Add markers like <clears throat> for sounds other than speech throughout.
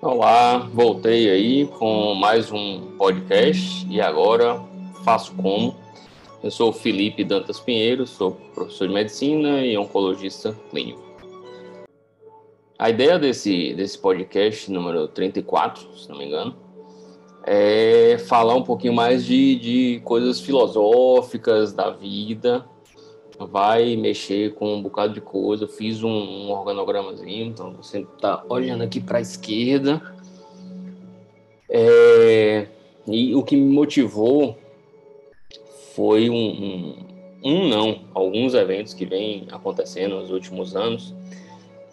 Olá, voltei aí com mais um podcast e agora faço como. Eu sou Felipe Dantas Pinheiro, sou professor de medicina e oncologista clínico. A ideia desse, desse podcast número 34, se não me engano, é falar um pouquinho mais de, de coisas filosóficas da vida, vai mexer com um bocado de coisa. Eu fiz um, um organogramazinho, então você está olhando aqui para a esquerda. É, e o que me motivou foi um, um, um, não, alguns eventos que vêm acontecendo nos últimos anos,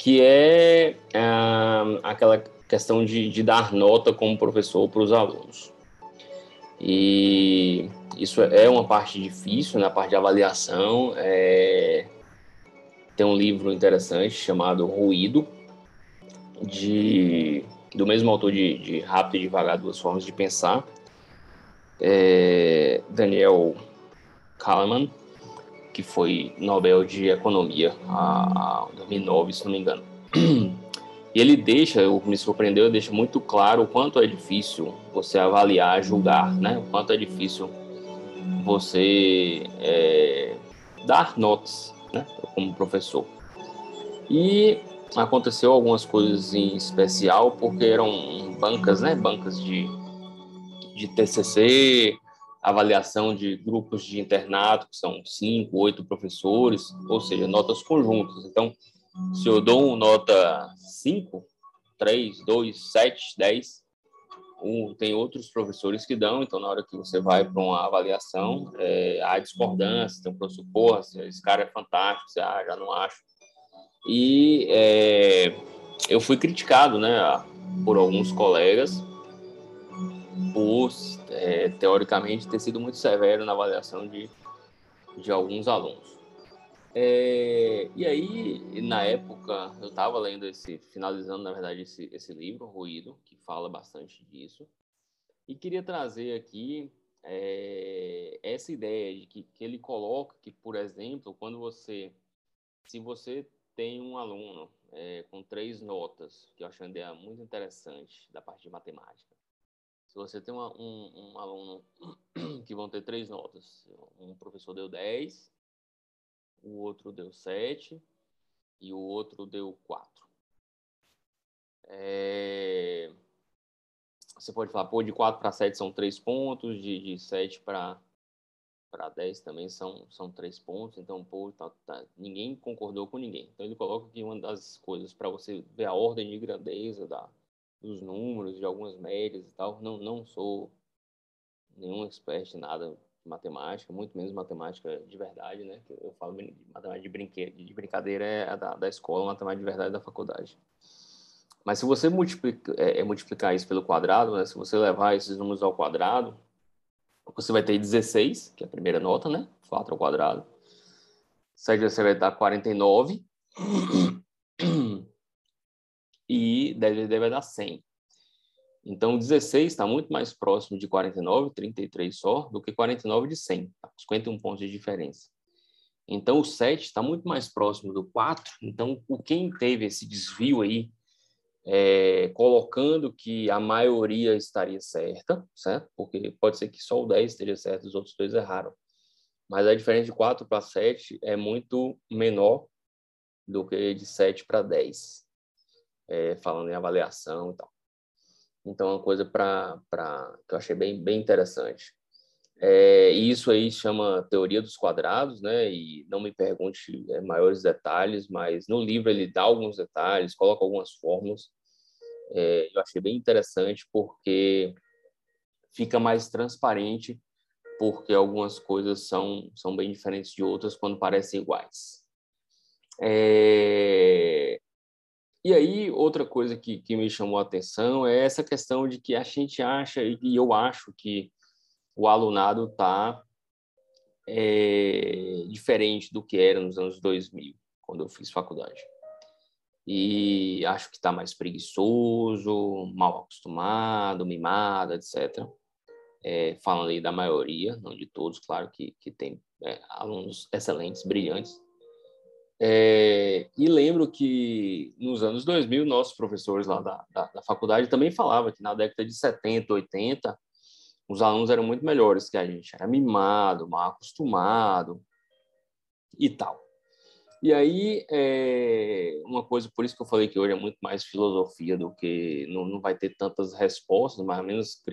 que é ah, aquela questão de, de dar nota como professor para os alunos. E isso é uma parte difícil na né, parte de avaliação. É... Tem um livro interessante chamado Ruído, de... do mesmo autor de, de Rápido e Devagar, Duas Formas de Pensar, é... Daniel Kahneman, que foi Nobel de Economia a, a 2009, se não me engano. E ele deixa, o que me surpreendeu, deixa muito claro o quanto é difícil você avaliar, julgar, né? O quanto é difícil você é, dar notas, né? Como professor. E aconteceu algumas coisas em especial, porque eram bancas, né? Bancas de, de TCC, avaliação de grupos de internato, que são cinco, oito professores, ou seja, notas conjuntas. Então, se eu dou nota 5, 3, 2, 7, 10, um, tem outros professores que dão, então na hora que você vai para uma avaliação, é, há discordância, tem um professor, porra, esse cara é fantástico, você ah, já não acho. E é, eu fui criticado, né, por alguns colegas por, é, teoricamente, ter sido muito severo na avaliação de, de alguns alunos. É, e aí, na época, eu estava lendo esse, finalizando, na verdade, esse, esse livro, Ruído, que fala bastante disso, e queria trazer aqui é, essa ideia de que, que ele coloca que, por exemplo, quando você, se você tem um aluno é, com três notas, que eu acho uma ideia muito interessante da parte de matemática, se você tem uma, um, um aluno <clears throat> que vão ter três notas, um professor deu 10, o outro deu 7 e o outro deu 4. É... Você pode falar, pô, de 4 para 7 são 3 pontos, de, de 7 para para 10 também são, são 3 pontos, então, pô, tá, tá, ninguém concordou com ninguém. Então, ele coloca aqui uma das coisas para você ver a ordem de grandeza da, dos números, de algumas médias e tal. Não, não sou nenhum expert em nada matemática, muito menos matemática de verdade, né? Eu falo de matemática de, brinque... de brincadeira é da, da escola, matemática de verdade é da faculdade. Mas se você multiplica, é, é, multiplicar isso pelo quadrado, né? Se você levar esses números ao quadrado, você vai ter 16, que é a primeira nota, né? 4 ao quadrado. 7 você vai dar 49. E 10 vai dar 100. Então, 16 está muito mais próximo de 49, 33 só, do que 49 de 100, tá? 51 pontos de diferença. Então, o 7 está muito mais próximo do 4. Então, quem teve esse desvio aí, é, colocando que a maioria estaria certa, certo? Porque pode ser que só o 10 esteja certo, os outros dois erraram. Mas a diferença de 4 para 7 é muito menor do que de 7 para 10, é, falando em avaliação e tal. Então, é uma coisa para que eu achei bem, bem interessante. É, isso aí chama teoria dos quadrados, né? E não me pergunte é, maiores detalhes, mas no livro ele dá alguns detalhes, coloca algumas fórmulas. É, eu achei bem interessante porque fica mais transparente, porque algumas coisas são, são bem diferentes de outras quando parecem iguais. E aí, outra coisa que, que me chamou a atenção é essa questão de que a gente acha, e eu acho que o alunado está é, diferente do que era nos anos 2000, quando eu fiz faculdade. e acho que está mais preguiçoso, mal acostumado, mimado, etc. É, falando aí da maioria, não de todos, claro que, que tem é, alunos excelentes, brilhantes. É, e lembro que nos anos 2000, nossos professores lá da, da, da faculdade também falavam que na década de 70, 80, os alunos eram muito melhores que a gente, era mimado, mal acostumado e tal. E aí, é, uma coisa, por isso que eu falei que hoje é muito mais filosofia do que não, não vai ter tantas respostas, mas menos,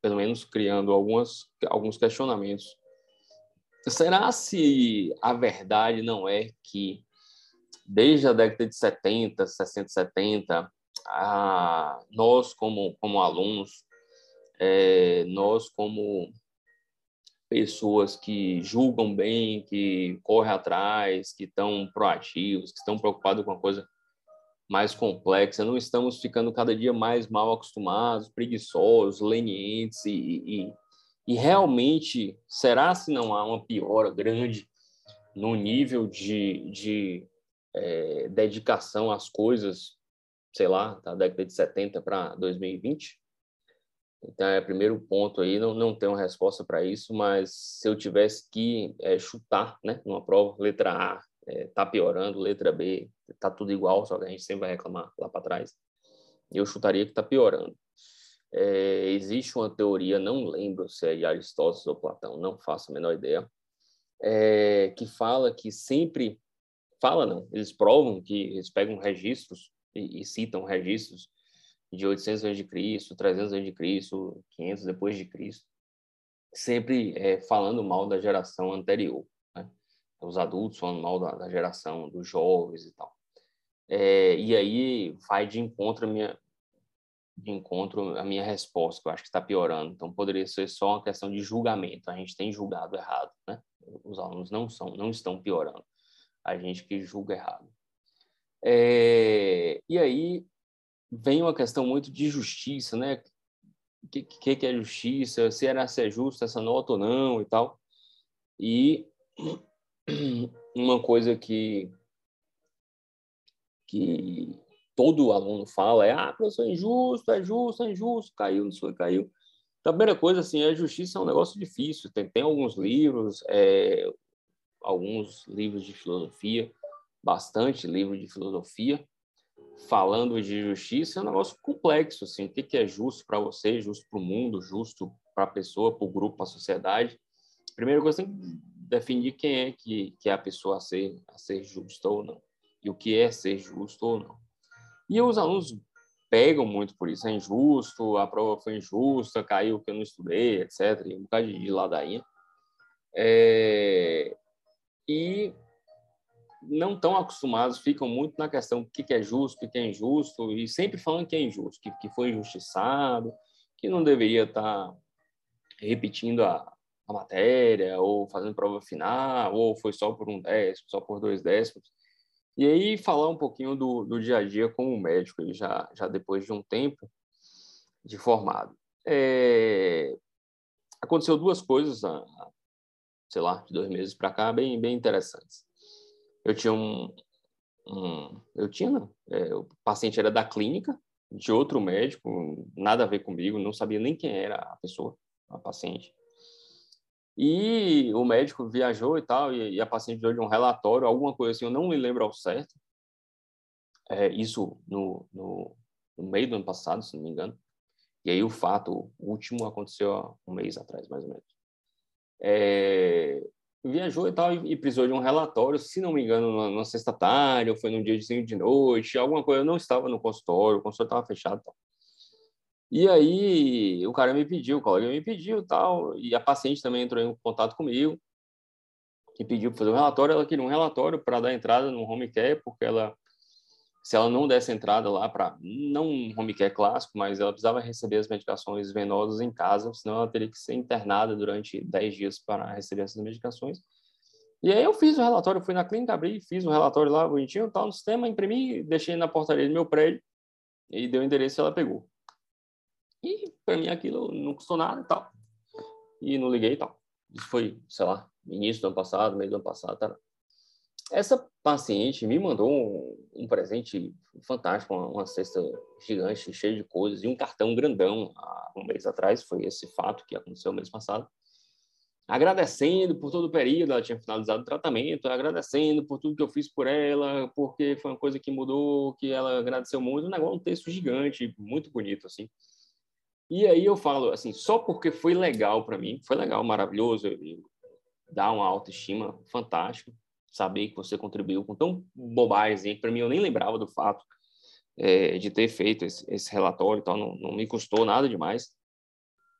pelo menos criando algumas, alguns questionamentos. Será se a verdade não é que desde a década de 70, 60, 70, a, nós como, como alunos, é, nós como pessoas que julgam bem, que correm atrás, que estão proativos, que estão preocupados com uma coisa mais complexa, não estamos ficando cada dia mais mal acostumados, preguiçosos, lenientes e, e, e realmente será se não há uma piora grande no nível de, de é, dedicação às coisas, sei lá, da década de 70 para 2020? Então, é o primeiro ponto aí, não, não tenho resposta para isso, mas se eu tivesse que é, chutar, né, numa prova, letra A é, tá piorando, letra B tá tudo igual, só que a gente sempre vai reclamar lá para trás, eu chutaria que tá piorando. É, existe uma teoria, não lembro se é de Aristóteles ou Platão, não faço a menor ideia, é, que fala que sempre, fala não, eles provam que eles pegam registros e, e citam registros de 800 a.C., 300 a.C., 500 depois de Cristo, sempre é, falando mal da geração anterior. Né? Os adultos falando mal da, da geração dos jovens e tal. É, e aí vai de encontro a minha de encontro a minha resposta, que eu acho que está piorando. Então poderia ser só uma questão de julgamento. A gente tem julgado errado, né? Os alunos não são, não estão piorando. A gente que julga errado. É, e aí vem uma questão muito de justiça, né? O que, que, é justiça? Se era ser justo essa nota ou não e tal. E <clears throat> uma coisa que que todo aluno fala é ah, professor, é injusto, é justo, é injusto, caiu, não foi, caiu. Então, a primeira coisa, assim, a justiça é um negócio difícil. Tem, tem alguns livros, é, alguns livros de filosofia, bastante livro de filosofia, falando de justiça é um negócio complexo, assim, o que, que é justo para você, justo para o mundo, justo para a pessoa, para o grupo, para a sociedade. Primeira coisa, tem que definir quem é que, que é a pessoa a ser, a ser justa ou não, e o que é ser justo ou não. E os alunos pegam muito por isso, é injusto, a prova foi injusta, caiu que eu não estudei, etc., e um bocado de ladainha. É... E não estão acostumados, ficam muito na questão do que é justo, o que é injusto, e sempre falando que é injusto, que, que foi injustiçado, que não deveria estar tá repetindo a, a matéria, ou fazendo prova final, ou foi só por um décimo, só por dois décimos. E aí falar um pouquinho do, do dia a dia como médico, já, já depois de um tempo de formado. É... Aconteceu duas coisas, sei lá, de dois meses para cá, bem, bem interessantes eu tinha um, um eu tinha, não, é, o paciente era da clínica, de outro médico, nada a ver comigo, não sabia nem quem era a pessoa, a paciente. E o médico viajou e tal, e, e a paciente deu de um relatório, alguma coisa assim, eu não me lembro ao certo. É, isso no, no, no, meio do ano passado, se não me engano. E aí o fato último aconteceu há um mês atrás, mais ou menos. É, viajou e tal e, precisou de um relatório, se não me engano, na, na sexta tarde, ou foi num dia de noite, alguma coisa, eu não estava no consultório, o consultório estava fechado tal. E aí o cara me pediu, o colega me pediu tal, e a paciente também entrou em contato comigo, que pediu para fazer um relatório, ela queria um relatório para dar entrada no home care, porque ela se ela não desse entrada lá para não um home care clássico, mas ela precisava receber as medicações venosas em casa, senão ela teria que ser internada durante 10 dias para receber essas medicações. E aí eu fiz o relatório, fui na clínica, abri, fiz o relatório lá bonitinho, tal, no sistema, imprimi, deixei na portaria do meu prédio e deu o endereço e ela pegou. E para mim aquilo não custou nada e tal. E não liguei e tal. Isso foi, sei lá, início do ano passado, meio do ano passado, tá? essa paciente me mandou um, um presente fantástico, uma, uma, cesta gigante, cheia de coisas, e um cartão grandão há um mês atrás, foi esse fato que aconteceu mês passado, agradecendo por todo o período, ela tinha finalizado o tratamento, agradecendo por tudo que eu fiz por ela, porque foi uma coisa que mudou, que ela agradeceu muito, um negócio, um texto gigante, muito bonito, assim. E aí eu falo, assim, só porque foi legal para mim, foi legal, maravilhoso, dá uma autoestima fantástica, saber que você contribuiu com tão bobagem que para mim eu nem lembrava do fato é, de ter feito esse, esse relatório e tal, não, não, me custou nada demais,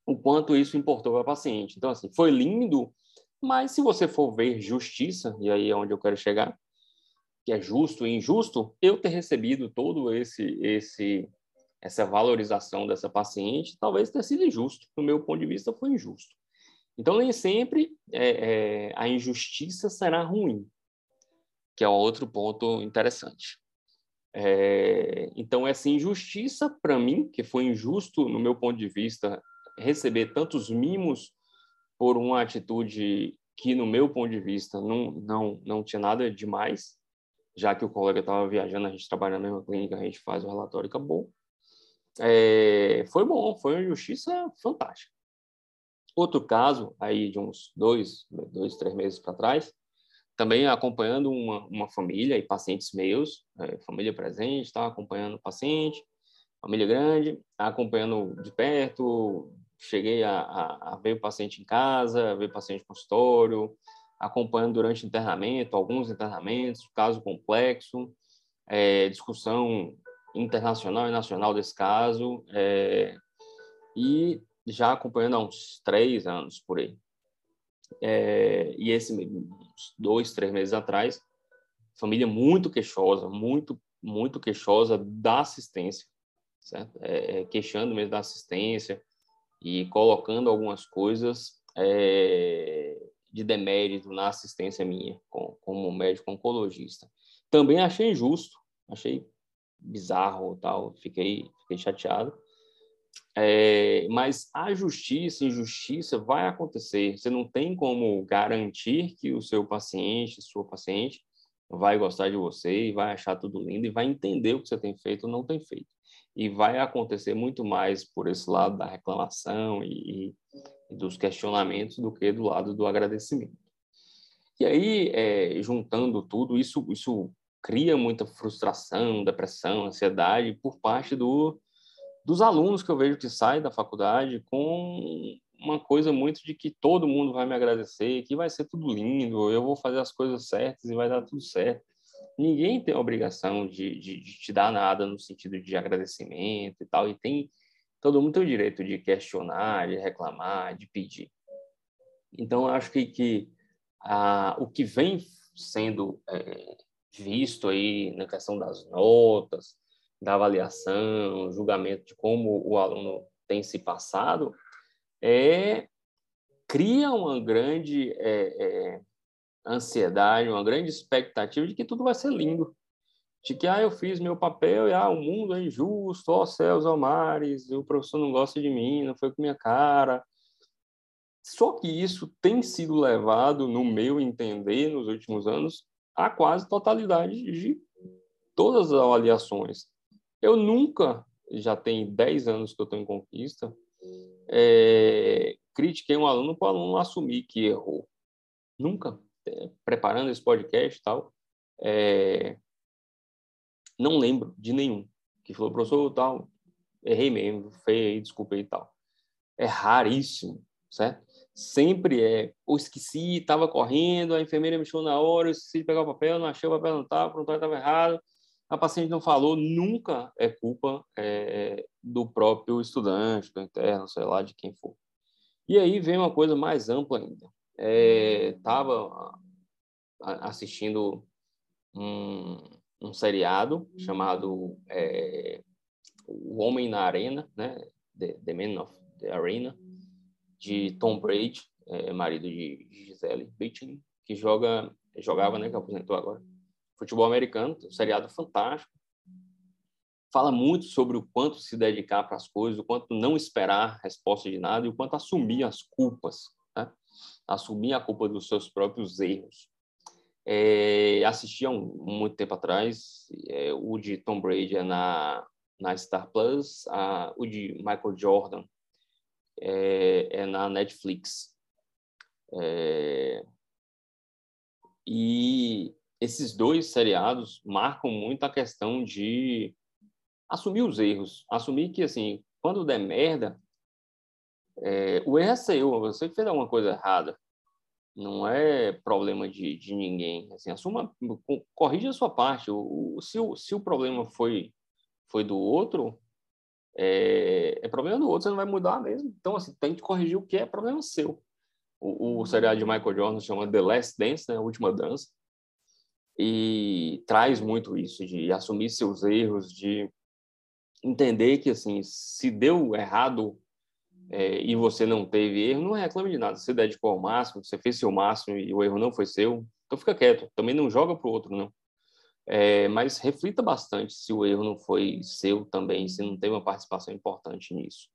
o quanto isso importou para a paciente. Então, assim, foi lindo, mas se você for ver justiça, e aí é onde eu quero chegar, que é justo e injusto, eu ter recebido todo esse esse essa valorização dessa paciente, talvez tenha sido injusto. Do meu ponto de vista, foi injusto. Então, nem sempre é, é, a injustiça será ruim que é outro ponto interessante. É, então, essa injustiça, para mim, que foi injusto, no meu ponto de vista, receber tantos mimos por uma atitude que, no meu ponto de vista, não, não, não tinha nada demais, já que o colega estava viajando, a gente trabalha na mesma clínica, a gente faz o relatório e acabou. É, foi bom, foi uma injustiça fantástica. Outro caso, aí de uns dois, dois três meses para trás, também acompanhando uma, uma família e pacientes meus, é, família presente, tá? acompanhando o paciente, família grande, acompanhando de perto, cheguei a, a, a, ver o paciente em casa, ver o paciente no consultório, acompanhando durante internamento, alguns internamentos, caso complexo, é, discussão internacional e nacional desse caso, é, e já acompanhando há uns três anos por aí. É, e esse dois, três meses atrás, família muito queixosa, muito, muito queixosa da assistência, certo? É, é, queixando mesmo da assistência e colocando algumas coisas é, de demérito na assistência minha, com, como médico oncologista. Também achei injusto, achei bizarro tal, fiquei, fiquei chateado, é, mas a justiça, injustiça vai acontecer. Você não tem como garantir que o seu paciente, sua paciente, vai gostar de você e vai achar tudo lindo e vai entender o que você tem feito ou não tem feito. E vai acontecer muito mais por esse lado da reclamação e, e dos questionamentos do que do lado do agradecimento. E aí, é, juntando tudo, isso, isso cria muita frustração, depressão, ansiedade por parte do, dos alunos que eu vejo que saem da faculdade com uma coisa muito de que todo mundo vai me agradecer, que vai ser tudo lindo, eu vou fazer as coisas certas e vai dar tudo certo. Ninguém tem a obrigação de, de, de te dar nada no sentido de agradecimento e tal, e tem todo mundo tem o direito de questionar, de reclamar, de pedir. Então, eu acho que, que o que vem sendo é, visto aí na questão das notas, da avaliação, julgamento de como o aluno tem se passado, é, cria uma grande é, é, ansiedade, uma grande expectativa de que tudo vai ser lindo. De que, ah, eu fiz meu papel e, ah, o mundo é injusto, ó céus, ó mares, o professor não gosta de mim, não foi com minha cara. Só que isso tem sido levado, no meu entender, nos últimos anos, a quase totalidade de todas as avaliações. Eu nunca, já tem 10 anos que eu estou em conquista, é, critiquei um aluno para o aluno assumir que errou. Nunca. É, preparando esse podcast e tal, é, não lembro de nenhum que falou, professor, tal, errei mesmo, feio desculpei e tal. É raríssimo, certo? Sempre é, ou esqueci, estava correndo, a enfermeira me chamou na hora, eu esqueci de pegar o papel, não achei o papel, não estava, o prontuário estava errado, a paciente não falou, nunca é culpa é, do próprio estudante, do interno, sei lá, de quem for. E aí vem uma coisa mais ampla ainda. Estava é, assistindo um, um, seriado chamado é, O Homem na Arena, né? The, the Man of the Arena, de Tom Brady, é, marido de Gisele Bündchen, que joga, jogava, né, que aposentou agora, futebol americano, um seriado fantástico. Fala muito sobre o quanto se dedicar para as coisas, o quanto não esperar resposta de nada e o quanto assumir as culpas, né? assumir a culpa dos seus próprios erros. É, assisti há um, muito tempo atrás, é, o de Tom Brady é na, na Star Plus, a, o de Michael Jordan é, é na Netflix. É, e esses dois seriados marcam muito a questão de assumir os erros, assumir que assim, quando der merda, é, o erro é seu, você fez alguma coisa errada não é problema de, de ninguém. Assim, assuma, corrija a sua parte. O, o, se, o, se o problema foi, foi do outro, é, é, problema do outro, você não vai mudar mesmo. Então, assim, tem que corrigir o que é problema seu. O, o seriado de Michael Jordan chama The Last Dance, né, a última dança, e traz muito isso, de assumir seus erros, de entender que, assim, se deu errado é, e você não teve erro, não reclame de nada. Você dedicou ao máximo, você fez seu máximo e o erro não foi seu, então fica quieto. Também não joga para o outro, não. É, mas reflita bastante se o erro não foi seu também, se não teve uma participação importante nisso.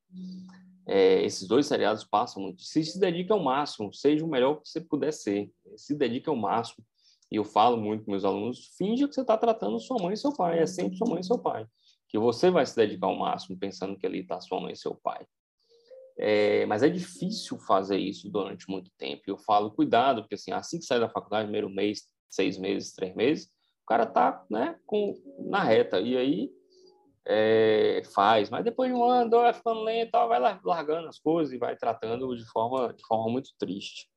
É, esses dois seriados passam muito. Se se dedique ao máximo, seja o melhor que você puder ser. Se dedique ao máximo. E eu falo muito com meus alunos: finja que você está tratando sua mãe e seu pai. É sempre sua mãe e seu pai. Que você vai se dedicar ao máximo, pensando que ali está sua mãe e seu pai. É, mas é difícil fazer isso durante muito tempo. Eu falo, cuidado, porque assim, assim que sai da faculdade, primeiro mês, seis meses, três meses, cara tá, né, com, na reta. E aí é, faz, mas depois de um ano, vai ficando lento, vai largando as coisas e vai tratando de forma, de forma muito triste.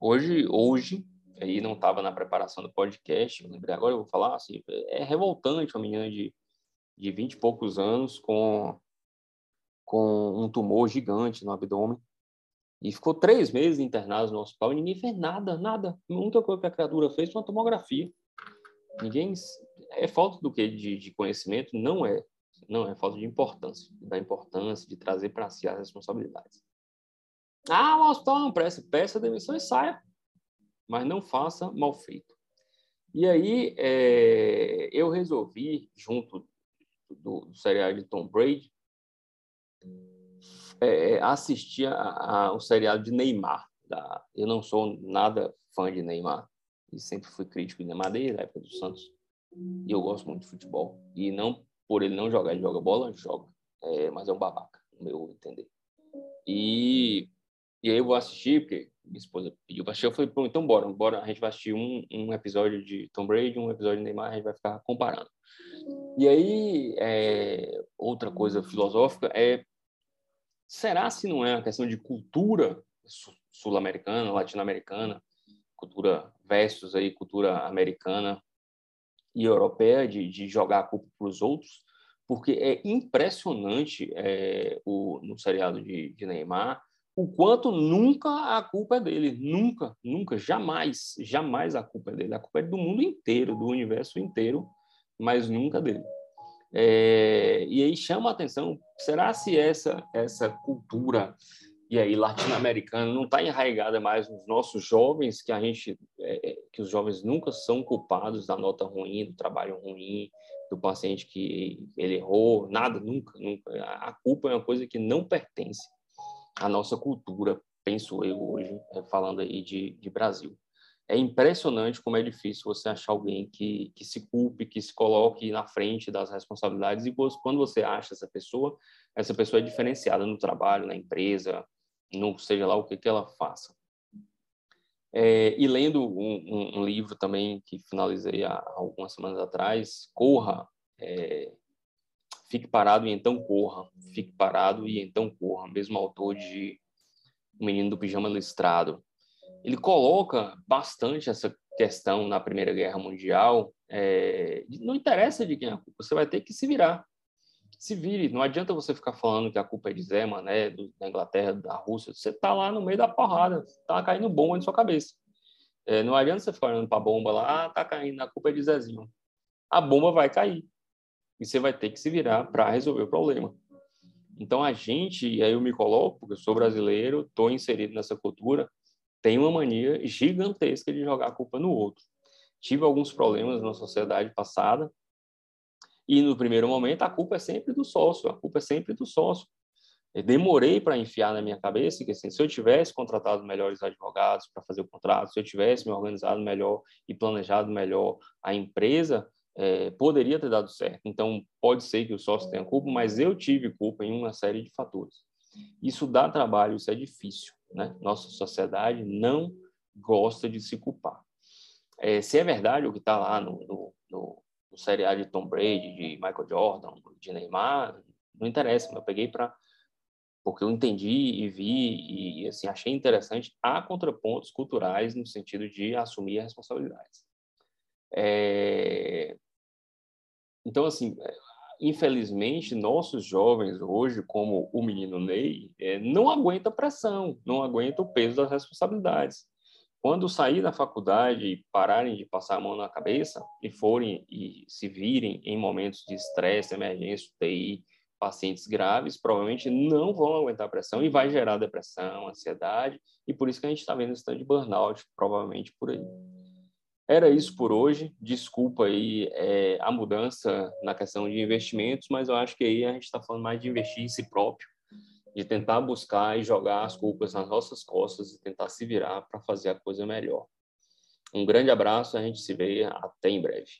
Hoje, hoje, aí não estava na preparação do podcast, lembrei agora, eu vou falar assim, é revoltante uma menina de, de 20 e poucos anos com com um tumor gigante no abdômen. E ficou três meses internado no hospital e ninguém fez nada, nada. A única coisa que a criatura fez foi uma tomografia. Ninguém. É falta do que? De, de conhecimento? Não é. Não, é falta de importância. Da importância de trazer para si as responsabilidades. Ah, o hospital não presta. Peça demissão e saia. Mas não faça mal feito. E aí, é, eu resolvi, junto do, do seriado de Tom Brady, é, é, assistir a, a, o seriado de Neymar. Da, eu não sou nada fã de Neymar e sempre fui crítico de Neymar desde a época do Santos. E eu gosto muito de futebol. E não por ele não jogar, ele joga bola, joga. É, mas é um babaca, no meu entender. E, e aí eu vou assistir, porque minha esposa pediu para assistir. Eu falei, então bora, bora. A gente vai assistir um, um episódio de Tom Brady, um episódio de Neymar, a gente vai ficar comparando. E aí, é, outra coisa filosófica é Será se não é uma questão de cultura sul-americana, latino-americana, cultura versus aí cultura americana e europeia de, de jogar a culpa para os outros? Porque é impressionante é, o, no seriado de, de Neymar o quanto nunca a culpa é dele, nunca, nunca, jamais, jamais a culpa é dele. A culpa é do mundo inteiro, do universo inteiro, mas nunca dele. É, e aí chama a atenção, será se essa, essa cultura e aí latino-americana não está enraizada mais nos nossos jovens, que a gente, é, é, que os jovens nunca são culpados da nota ruim, do trabalho ruim, do paciente que ele errou, nada, nunca, nunca. A culpa é uma coisa que não pertence à nossa cultura, penso eu hoje, é, falando aí de, de Brasil é impressionante como é difícil você achar alguém que, que se culpe, que se coloque na frente das responsabilidades. E quando você acha essa pessoa, essa pessoa é diferenciada no trabalho, na empresa, no seja lá o que, que ela faça. É, e lendo um, um, livro também que finalizei há algumas semanas atrás, Corra, é, Fique Parado e Então Corra, Fique Parado e Então Corra, mesmo autor de O Menino do Pijama Listrado ele coloca bastante essa questão na Primeira Guerra Mundial. É, não interessa de quem é a culpa, você vai ter que se virar. Se vire, não adianta você ficar falando que a culpa é de Zé Mané, do, da Inglaterra, da Rússia. Você está lá no meio da porrada, está caindo bomba na sua cabeça. É, não adianta você ficar olhando para a bomba lá, ah, tá caindo, a culpa é de Zezinho. A bomba vai cair. E você vai ter que se virar para resolver o problema. Então a gente, e aí eu me coloco, porque eu sou brasileiro, estou inserido nessa cultura, tem uma mania gigantesca de jogar a culpa no outro. Tive alguns problemas na sociedade passada e no primeiro momento a culpa é sempre do sócio, a culpa é sempre do sócio. Eu demorei para enfiar na minha cabeça que assim, se eu tivesse contratado melhores advogados para fazer o contrato, se eu tivesse me organizado melhor e planejado melhor a empresa, é, poderia ter dado certo. Então, pode ser que o sócio tenha culpa, mas eu tive culpa em uma série de fatores. Isso dá trabalho, isso é difícil. Né? Nossa sociedade não gosta de se culpar. É, se é verdade o que está lá no, no, no seriado de Tom Brady, de Michael Jordan, de Neymar, não interessa, eu peguei para porque eu entendi e vi e assim achei interessante há contrapontos culturais no sentido de assumir as responsabilidades. É... Então assim, infelizmente nossos jovens hoje, como o menino Ney, é, não aguenta pressão, não aguenta o peso das responsabilidades. Quando sair da faculdade e pararem de passar a mão na cabeça e forem e se virem em momentos de estresse, emergência, TI, pacientes graves provavelmente não vão aguentar a pressão e vai gerar depressão, ansiedade, e por isso que a gente está vendo esse tanto de burnout, provavelmente por aí. Era isso por hoje. Desculpa aí é, a mudança na questão de investimentos, mas eu acho que aí a gente está falando mais de investir em si próprio, de tentar buscar e jogar as culpas nas nossas costas e tentar se virar para fazer a coisa melhor. Um grande abraço, a gente se vê até em breve.